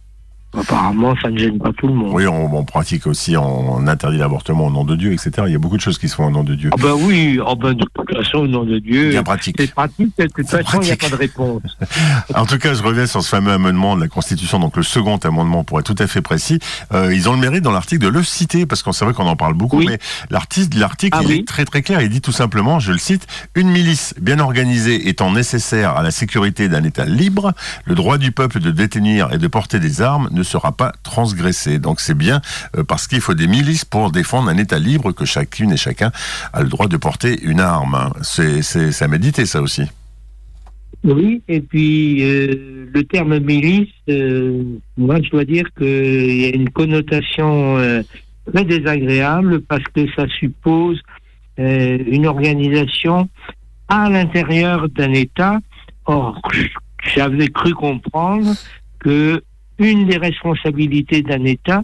S5: apparemment ça ne gêne pas tout le monde
S1: Oui, on, on pratique aussi, on, interdit l'avortement au nom de Dieu, etc. Il y a beaucoup de choses qui se font au nom de Dieu.
S5: Ah ben oui, ah ben de toute façon, au nom de Dieu.
S1: Bien pratique.
S5: C'est pratique, de toute façon, il n'y a pas de réponse.
S1: En tout cas, je reviens sur ce fameux amendement de la Constitution, donc le second amendement pour être tout à fait précis. Euh, ils ont le mérite dans l'article de le citer, parce qu'on c'est vrai qu'on en parle beaucoup,
S5: Oui.
S1: mais l'article, l'article
S5: Ah
S1: il
S5: oui.
S1: est très très clair. Il dit tout simplement, je le cite, une milice bien organisée étant nécessaire à la sécurité d'un État libre, le droit du peuple de détenir et de porter des armes ne sera pas transgressé. Donc c'est bien euh, parce qu'il faut des milices pour défendre un État libre que chacune et chacun a le droit de porter une arme. hein. C'est, à méditer ça aussi.
S5: Oui, et puis euh, le terme milice, euh, moi je dois dire qu'il y a une connotation très désagréable parce que ça suppose une organisation à l'intérieur d'un État. Or, j'avais cru comprendre que une des responsabilités d'un État,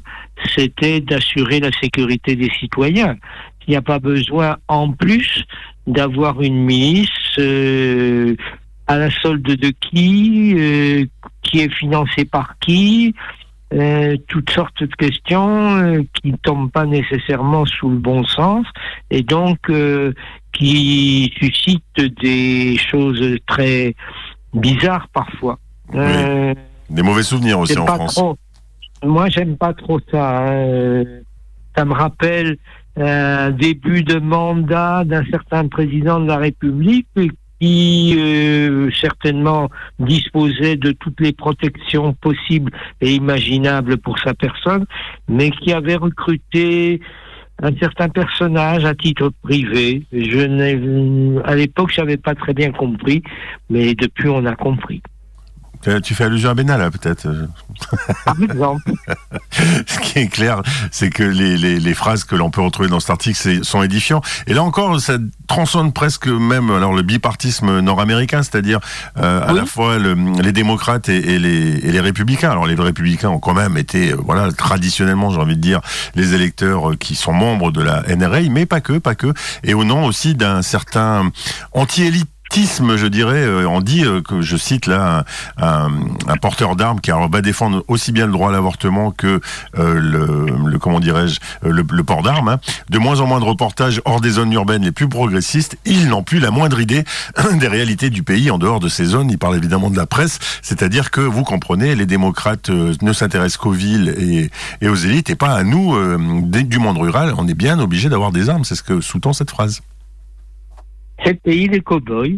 S5: c'était d'assurer la sécurité des citoyens. Il n'y a pas besoin, en plus, d'avoir une milice euh, à la solde de qui, euh, qui est financée par qui, euh, toutes sortes de questions euh, qui ne tombent pas nécessairement sous le bon sens et donc euh, qui suscitent des choses très bizarres parfois. Euh,
S1: Des mauvais souvenirs aussi en France.
S5: trop. Moi, j'aime pas trop ça. hein. Euh, Ça me rappelle un début de mandat d'un certain président de la République qui euh, certainement disposait de toutes les protections possibles et imaginables pour sa personne, mais qui avait recruté un certain personnage à titre privé. Je à l'époque, j'avais pas très bien compris, mais depuis, on a compris.
S1: Tu- Tu fais allusion à Benalla, peut-être. euh.
S5: Par exemple.
S1: Ce qui est clair, c'est que les, les, les phrases que l'on peut retrouver dans cet article sont édifiants. Et là encore, ça transcende presque même alors le bipartisme nord-américain, c'est-à-dire euh, à la fois le- les démocrates et, et les, et les républicains. Alors les républicains ont quand même été, euh, voilà, traditionnellement, j'ai envie de dire, les électeurs euh, qui sont membres de la NRA, mais pas que, pas que. Et au nom aussi d'un certain je dirais, euh, on dit euh, que je cite là un, un- un porteur d'armes qui va défendre aussi bien le droit à l'avortement que euh, le, le- comment dirais-je euh, le, le port d'armes. hein. De moins en moins de reportages hors des zones urbaines les plus progressistes, ils n'ont plus la moindre idée des réalités du pays en dehors de ces zones. Ils parlent évidemment de la presse, c'est-à-dire que vous comprenez, les démocrates euh, ne s'intéressent qu'aux villes et, et aux élites et pas à nous euh, du monde rural. On est bien obligé d'avoir des armes, c'est ce que sous-tend cette phrase.
S5: C'est le pays des cow-boys.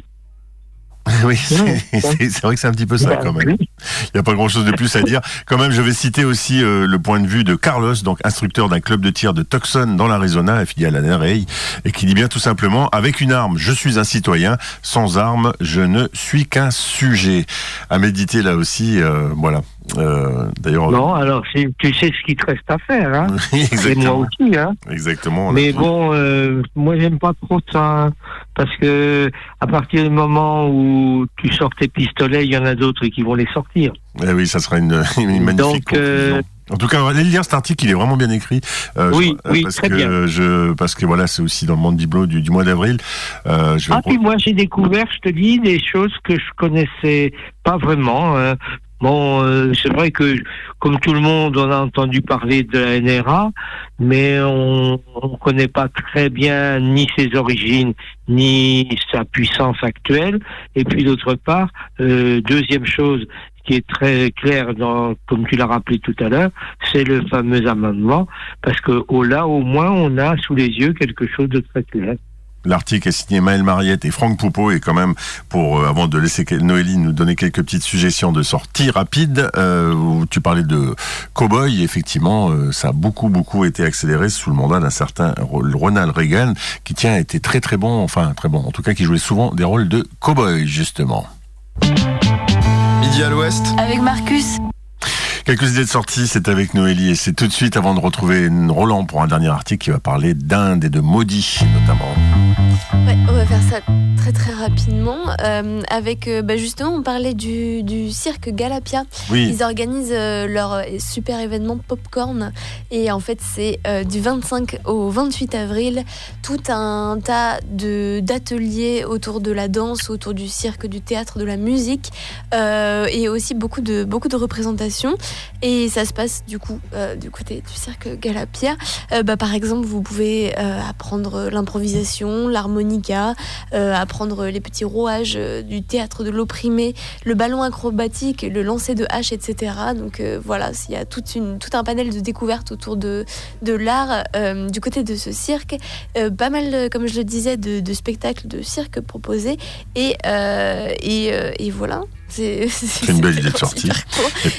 S1: Oui, c'est c'est- vrai que c'est un petit peu ça quand même. Il n'y a pas grand-chose de plus à dire. Quand même, je vais citer aussi euh, le point de vue de Carlos, donc instructeur d'un club de tir de Tucson dans l'Arizona, affilié à la NRA, et qui dit bien tout simplement, avec une arme, je suis un citoyen, sans arme, je ne suis qu'un sujet. À méditer là aussi, euh, voilà. Euh, D'ailleurs,
S5: Non, alors tu sais ce qu'il te reste à faire, hein. Et moi aussi, hein.
S1: Exactement.
S5: Mais bon, euh, moi j'aime pas trop ça, hein, parce que à partir du moment où tu sors tes pistolets, il y en a d'autres qui vont les sortir.
S1: Eh oui, ça sera une, une magnifique
S5: Donc, euh.
S1: En tout cas, allez lire cet article, il est vraiment bien écrit. Euh,
S5: Oui,
S1: je-
S5: oui,
S1: parce
S5: très
S1: que
S5: bien.
S1: Je, parce que voilà, c'est aussi dans le monde du, du mois d'avril. Euh,
S5: Ah, puis moi j'ai découvert, je te dis, des choses que je connaissais pas vraiment. hein. Bon, euh, c'est vrai que, comme tout le monde, on a entendu parler de la NRA, mais on ne connaît pas très bien ni ses origines, ni sa puissance actuelle. Et puis d'autre part, euh, deuxième chose qui est très claire, dans, comme tu l'as rappelé tout à l'heure, c'est le fameux amendement, parce que au là, au moins, on a sous les yeux quelque chose de très clair.
S1: L'article est signé Maël Mariette et Franck Poupeau et quand même pour euh, avant de laisser Noélie nous donner quelques petites suggestions de sortie rapide, euh, où tu parlais de Cowboy, effectivement, euh, ça a beaucoup beaucoup été accéléré sous le mandat d'un certain Ro- Ronald Reagan qui tient été très très bon, enfin très bon, en tout cas qui jouait souvent des rôles de Cowboy justement.
S3: Midi à l'ouest.
S4: Avec Marcus.
S1: Quelques idées de sortie, c'est avec Noélie et c'est tout de suite avant de retrouver Roland pour un dernier article qui va parler d'Inde et de maudit notamment.
S2: Ouais, on va faire ça rapidement. Euh, avec, euh, bah, justement, on parlait du, du cirque Galapia.
S1: Oui,
S2: Ils organisent euh, leur super événement Popcorn. Et en fait, c'est euh, du 25 au 28 avril. Tout un tas de- d'ateliers autour de la danse, autour du cirque, du théâtre, de la musique. euh, et aussi beaucoup de, beaucoup de représentations. Et ça se passe du coup du côté du cirque Galapia. Bah, par exemple, vous pouvez apprendre l'improvisation, l'harmonica, apprendre les petits rouages euh, du théâtre de l'opprimé, le ballon acrobatique, le lancer de hache, etc. Donc euh, voilà, il y a tout un panel de découvertes autour de, de l'art euh, du côté de ce cirque. Pas mal, comme je le disais, de, spectacles de cirque proposés. Et, et, et voilà. C'est
S1: une belle idée de sortie.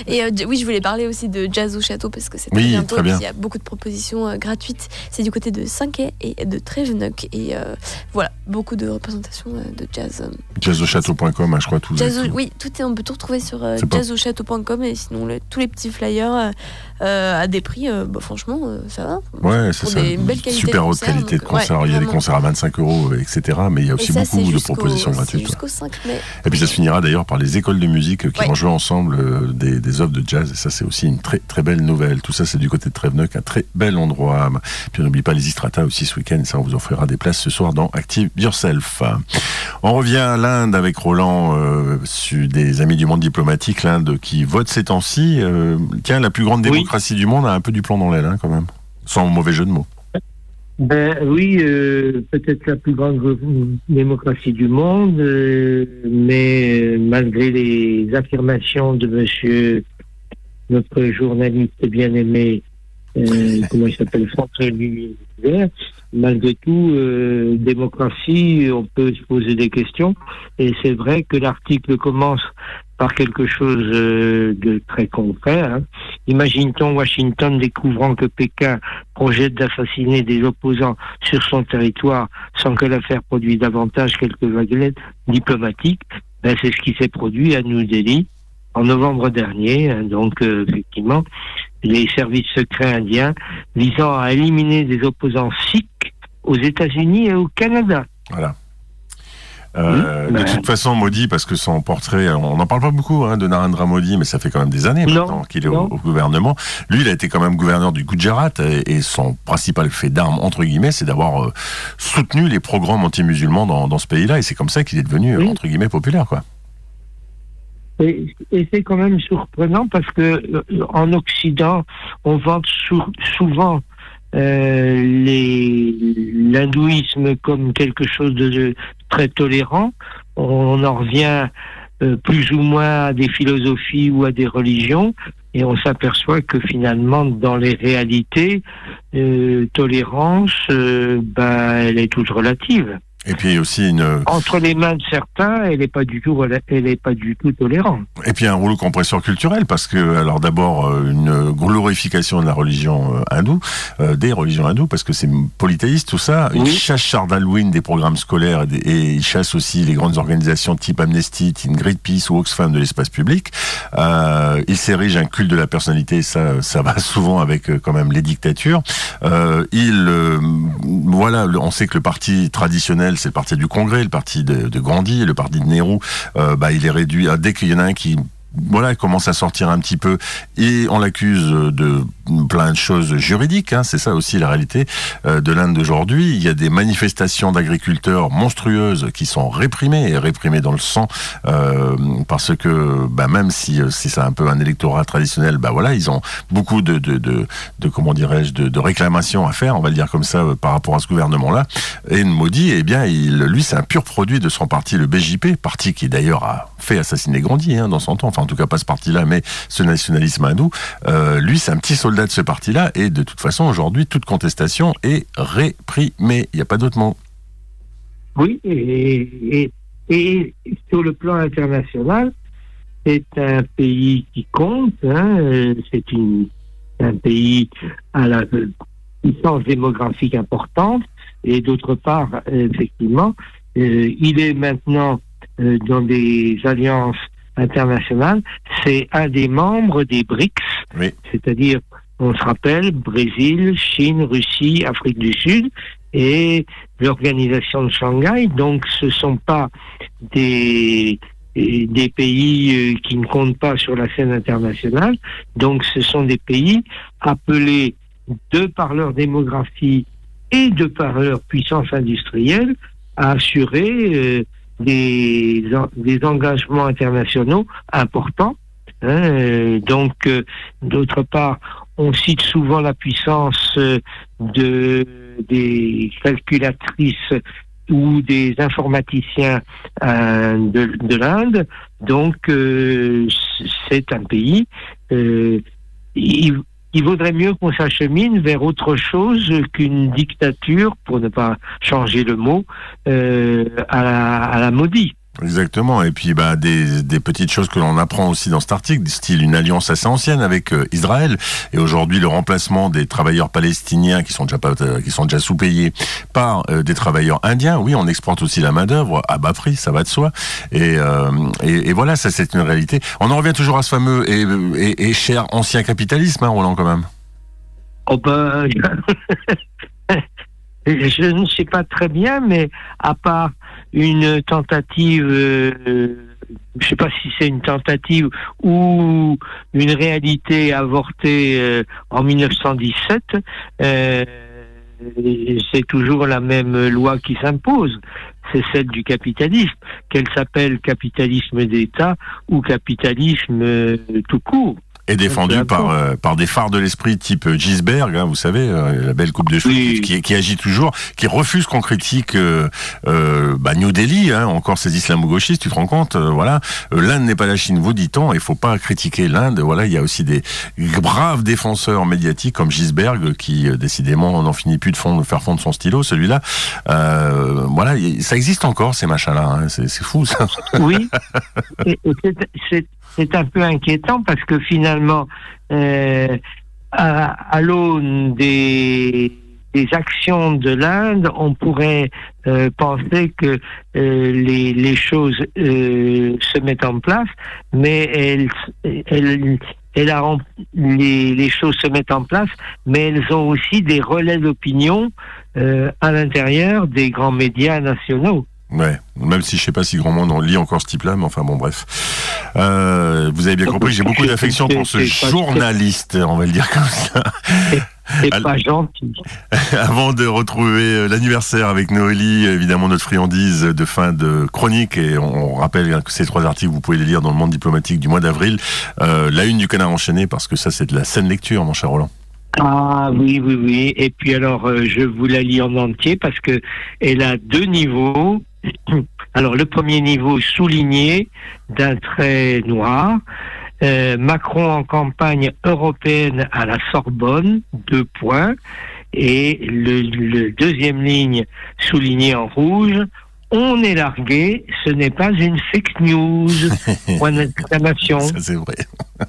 S2: Et euh, oui, je voulais parler aussi de Jazz au Château parce que c'est
S1: Oui,
S2: très bientôt.
S1: bien.
S2: Il y a beaucoup de propositions euh, gratuites. C'est du côté de Saint-Quay et de Trévenoc. Et euh, voilà, beaucoup de représentations de jazz.
S1: jazzochâteau.com, hein, je crois tout.
S2: Jazz au- oui, tout est, on peut tout retrouver sur jazzochâteau.com et sinon le- tous les petits flyers à des prix, bah, franchement, ça va.
S1: Ouais, c'est ça.
S2: des belles qualités
S1: Super haute
S2: concert,
S1: qualité de concert.
S2: ouais,
S1: il y a des concerts à 25 euros, etc. Mais il y a aussi
S2: ça,
S1: beaucoup de propositions gratuites.
S2: Jusqu'au 5 mai.
S1: Et puis ça se finira d'ailleurs par les écoles de musique qui
S2: Ouais.
S1: vont jouer ensemble euh, des, des œuvres de jazz. Et ça, c'est aussi une très très belle nouvelle. Tout ça, c'est du côté de Tréveneuc, un très bel endroit. Puis on n'oublie pas les Istrata aussi ce week-end. Ça, on vous offrira des places ce soir dans Active Yourself. On revient à l'Inde avec Roland, euh, sur des amis du monde diplomatique, l'Inde qui vote ces temps-ci. Euh, tiens, la plus grande
S5: Oui.
S1: démocratie du monde a un peu du plomb dans l'aile, hein, quand même. Sans mauvais jeu de mots.
S5: Ben oui, euh, peut-être la plus grande démocratie du monde, euh, mais euh, malgré les affirmations de Monsieur notre journaliste bien aimé, euh, comment il s'appelle, François Vert, malgré tout, euh, démocratie, on peut se poser des questions, et c'est vrai que l'article commence par quelque chose euh, de très concret. Hein. Imagine-t-on Washington découvrant que Pékin projette d'assassiner des opposants sur son territoire sans que l'affaire produise davantage quelques vaguelettes diplomatiques? Ben, c'est ce qui s'est produit à New Delhi en novembre dernier. hein. donc, euh, effectivement, les services secrets indiens visant à éliminer des opposants sikhs aux États-Unis et au Canada.
S1: Voilà. Euh,
S5: Mmh.
S1: de
S5: Bah.
S1: toute façon, Modi, parce que son portrait, on n'en parle pas beaucoup hein, de Narendra Modi, mais ça fait quand même des années
S5: Non,
S1: maintenant qu'il est au, gouvernement. Lui, il a été quand même gouverneur du Gujarat et, et son principal fait d'armes, entre guillemets, c'est d'avoir euh, soutenu les programmes anti-musulmans dans, dans ce pays-là et c'est comme ça qu'il est devenu,
S5: Oui.
S1: entre guillemets, populaire. quoi.
S5: Et, c'est quand même surprenant parce que euh, en Occident, on vante sou- souvent euh, l'hindouisme comme quelque chose de, de très tolérant. On en revient euh, plus ou moins à des philosophies ou à des religions, et on s'aperçoit que finalement, dans les réalités, euh, tolérance, euh, ben, elle est toute relative.
S1: Et puis aussi une
S5: Entre les mains de certains, elle n'est pas du tout, elle est pas du tout tolérante.
S1: et puis un rouleau compresseur culturel parce que alors d'abord euh, une glorification de la religion euh, hindoue, euh, des religions hindoues parce que c'est polythéiste tout ça. Il
S5: Oui.
S1: chasse Charles d'Halloween des programmes scolaires et, des- et il chasse aussi les grandes organisations type Amnesty, Greenpeace ou Oxfam de l'espace public. Euh, il s'érige un culte de la personnalité, ça ça va souvent avec quand même les dictatures. Euh, il euh, voilà, on sait que le parti traditionnel c'est le parti du Congrès, le parti de, Gandhi, le parti de Nehru. Euh, bah, il est réduit à dès qu'il y en a un qui voilà, commence à sortir un petit peu et on l'accuse de plein de choses juridiques. Hein, c'est ça aussi la réalité euh, de l'Inde d'aujourd'hui. Il y a des manifestations d'agriculteurs monstrueuses qui sont réprimées et réprimées dans le sang euh, parce que bah, même si, si c'est un peu un électorat traditionnel, bah voilà, ils ont beaucoup de, de, de, comment dirais-je, de, réclamations à faire, on va le dire comme ça, euh, par rapport à ce gouvernement-là. Et Modi, eh bien, il, lui, c'est un pur produit de son parti, le BJP, parti qui d'ailleurs a fait assassiner Gandhi hein, dans son temps. En tout cas, pas ce parti-là, mais ce nationalisme hindou. Euh, lui, c'est un petit soldat de ce parti-là. Et de toute façon, aujourd'hui, toute contestation est réprimée. Il n'y a pas d'autre mot.
S5: Oui, et, sur le plan international, c'est un pays qui compte. Hein, c'est un pays à la puissance démographique importante. Et d'autre part, effectivement, euh, il est maintenant euh, dans des alliances internationales. C'est un des membres des BRICS,
S1: Oui.
S5: c'est-à-dire, on se rappelle, Brésil, Chine, Russie, Afrique du Sud et l'organisation de Shanghai. Donc, ce sont pas des des pays euh, qui ne comptent pas sur la scène internationale. Donc, ce sont des pays appelés de par leur démographie et de par leur puissance industrielle à assurer euh, des, des engagements internationaux importants. hein. Euh, donc, euh, d'autre part, on cite souvent la puissance euh, de des calculatrices ou des informaticiens de, de l'Inde. Donc, c'est un pays. Il vaudrait mieux qu'on s'achemine vers autre chose qu'une dictature, pour ne pas changer le mot, euh, à, la, à.
S1: Exactement. Et puis bah des, petites choses que l'on apprend aussi dans cet article, style une alliance assez ancienne avec euh, Israël et aujourd'hui le remplacement des travailleurs palestiniens qui sont déjà euh, qui sont déjà sous-payés par euh, des travailleurs indiens. Oui, on exporte aussi la main d'œuvre à bas prix, ça va de soi. Et, voilà, ça c'est une réalité. On en revient toujours à ce fameux et cher ancien capitalisme, hein, Roland quand même.
S5: Oh ben, je ne sais pas très bien, mais à part une tentative, euh, je ne sais pas si c'est une tentative ou une réalité avortée euh, en 1917, euh, c'est toujours la même loi qui s'impose. C'est celle du capitalisme, qu'elle s'appelle capitalisme d'État ou capitalisme euh, tout court.
S1: Et défendu par, euh, par des phares de l'esprit type Gisberg, hein, vous savez, euh, la belle coupe de cheveux,
S5: Oui.
S1: qui, qui agit toujours, qui refuse qu'on critique euh, euh, bah, New Delhi, hein, encore ces islamo-gauchistes, tu te rends compte, euh, voilà. Euh, L'Inde n'est pas la Chine, vous dit-on, il faut pas critiquer l'Inde, voilà, il y a aussi des braves défenseurs médiatiques comme Gisberg, qui euh, décidément n'en finit plus de, fond, de faire fondre son stylo, celui-là. Euh, voilà, y- ça existe encore, ces machins-là, hein, c'est fou ça.
S5: Oui, c'est- c'est- un peu inquiétant parce que finalement, euh, à, à l'aune des, des actions de l'Inde, on pourrait euh, penser que euh, les, les choses euh, se mettent en place, mais elles, elles, elles les, les choses se mettent en place, mais elles ont aussi des relais d'opinion euh, à l'intérieur des grands médias nationaux.
S1: Ouais, même si je sais pas si grand monde en lit encore ce type-là, mais enfin bon, bref. Euh, vous avez bien compris, j'ai beaucoup d'affection pour ce journaliste, on va le dire comme ça.
S5: C'est pas gentil.
S1: Avant de retrouver euh, l'anniversaire avec Noélie, évidemment notre friandise de fin de chronique, et on rappelle que ces trois articles, vous pouvez les lire dans le monde diplomatique du mois d'avril. Euh, la une du canard enchaîné, parce que ça c'est de la saine lecture, mon cher Roland.
S5: Ah oui, oui, oui. Et puis alors, euh, je vous la lis en entier parce que elle a deux niveaux. Alors le premier niveau souligné d'un trait noir. Euh, Macron en campagne européenne à la Sorbonne, deux points. Et le, le deuxième ligne soulignée en rouge, on est largué, ce n'est pas une fake news. Point d'exclamation.
S1: Ça, c'est vrai.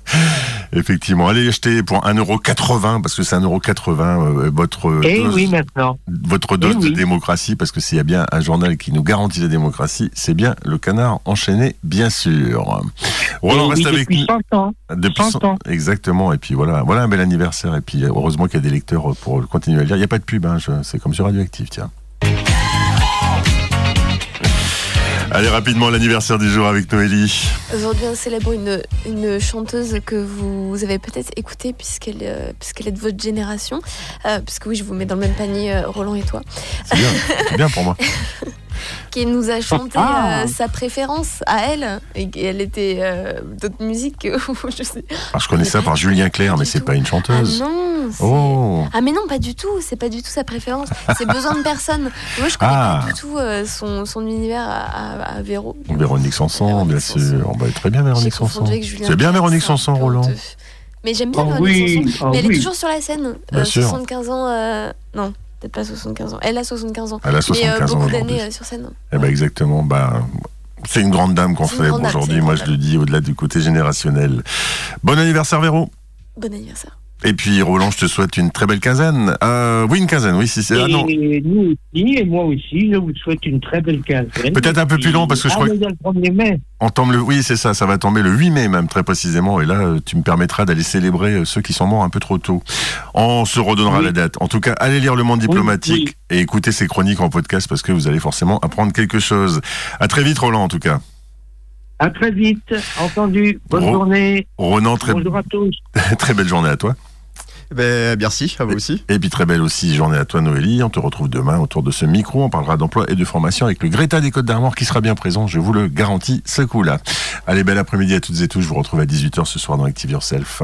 S1: Effectivement. Allez acheter pour 1,80€, parce que c'est 1,80€ euh, votre
S5: Et
S1: dose,
S5: Eh oui, maintenant.
S1: votre dose
S5: Eh oui.
S1: de démocratie, parce que s'il y a bien un journal qui nous garantit la démocratie, c'est bien le canard enchaîné, bien sûr. Roland,
S5: Et
S1: reste
S5: oui,
S1: avec
S5: depuis
S1: nous.
S5: 100 ans.
S1: Depuis
S5: 100
S1: cent-
S5: ans.
S1: Exactement. Et puis voilà, voilà un bel anniversaire. Et puis heureusement qu'il y a des lecteurs pour continuer à lire. Il n'y a pas de pub, hein, je- c'est comme sur Radioactive, tiens. Allez, rapidement, l'anniversaire du jour avec Noélie.
S2: Aujourd'hui, on célèbre une, une chanteuse que vous avez peut-être écoutée puisqu'elle euh, est de votre génération. Euh, puisque oui, je vous mets dans le même panier, euh, Roland et toi.
S1: C'est bien, c'est bien pour moi.
S2: Qui nous a chanté
S5: Ah.
S2: euh, sa préférence à elle. Et elle était euh, d'autres musiques. je sais.
S1: Alors, je connais ça par Julien Clerc, mais c'est pas une
S2: Ah
S1: chanteuse.
S2: non c'est-
S1: Oh,
S2: Ah mais non, pas du tout, c'est pas du tout sa préférence, c'est besoin de personne. Moi je connais
S1: Ah.
S2: pas du tout euh, son, son univers à, à, à Véro.
S1: Véronique Sanson, bien sûr. Oh, bah, très bien, Véronique Sanson. C'est bien, Véronique Sanson, Roland.
S2: Mais j'aime bien
S5: Oh
S2: Véronique
S5: oui,
S2: Sanson.
S5: oh
S2: Mais elle est toujours sur la scène.
S1: Bien
S2: Euh,
S1: sûr.
S2: 75 ans, euh, non, peut-être pas 75 ans. Elle a 75 ans.
S1: Elle a
S2: Mais euh,
S1: 75 ans
S2: beaucoup d'années euh, sur scène.
S1: Eh ben exactement. Bah, c'est une grande dame qu'on fait aujourd'hui. Moi, je le dis au-delà du côté générationnel. Bon anniversaire, Véro.
S2: Bon anniversaire.
S1: Et puis, Roland, je te souhaite une très belle quinzaine. Euh, oui, une quinzaine, oui, si c'est. Ah non,
S5: nous aussi, et moi aussi, je vous souhaite une très belle quinzaine.
S1: Peut-être un peu plus long, parce que je
S5: Ah,
S1: crois
S5: a le 1er mai.
S1: on tombe le. Oui, c'est ça, ça va tomber le 8 mai, même très précisément. Et là, euh, tu me permettras d'aller célébrer euh, ceux qui sont morts un peu trop tôt. On se redonnera
S5: Oui.
S1: la date. En tout cas, allez lire Le Monde diplomatique
S5: oui.
S1: et écoutez ces chroniques en podcast parce que vous allez forcément apprendre quelque chose. À très vite, Roland, en tout cas.
S5: À très vite, entendu. Bonne
S1: Ro-
S5: journée.
S1: Ronan, très,
S5: Bonjour à tous.
S1: très belle journée à toi.
S3: Ben, merci, à vous aussi.
S1: Et puis très belle aussi journée à toi Noélie. On te retrouve demain autour de ce micro. On parlera d'emploi et de formation avec le Greta des Côtes d'Armor qui sera bien présent, je vous le garantis, ce coup-là. Allez, bel après-midi à toutes et tous. Je vous retrouve à 18h ce soir dans Active Yourself.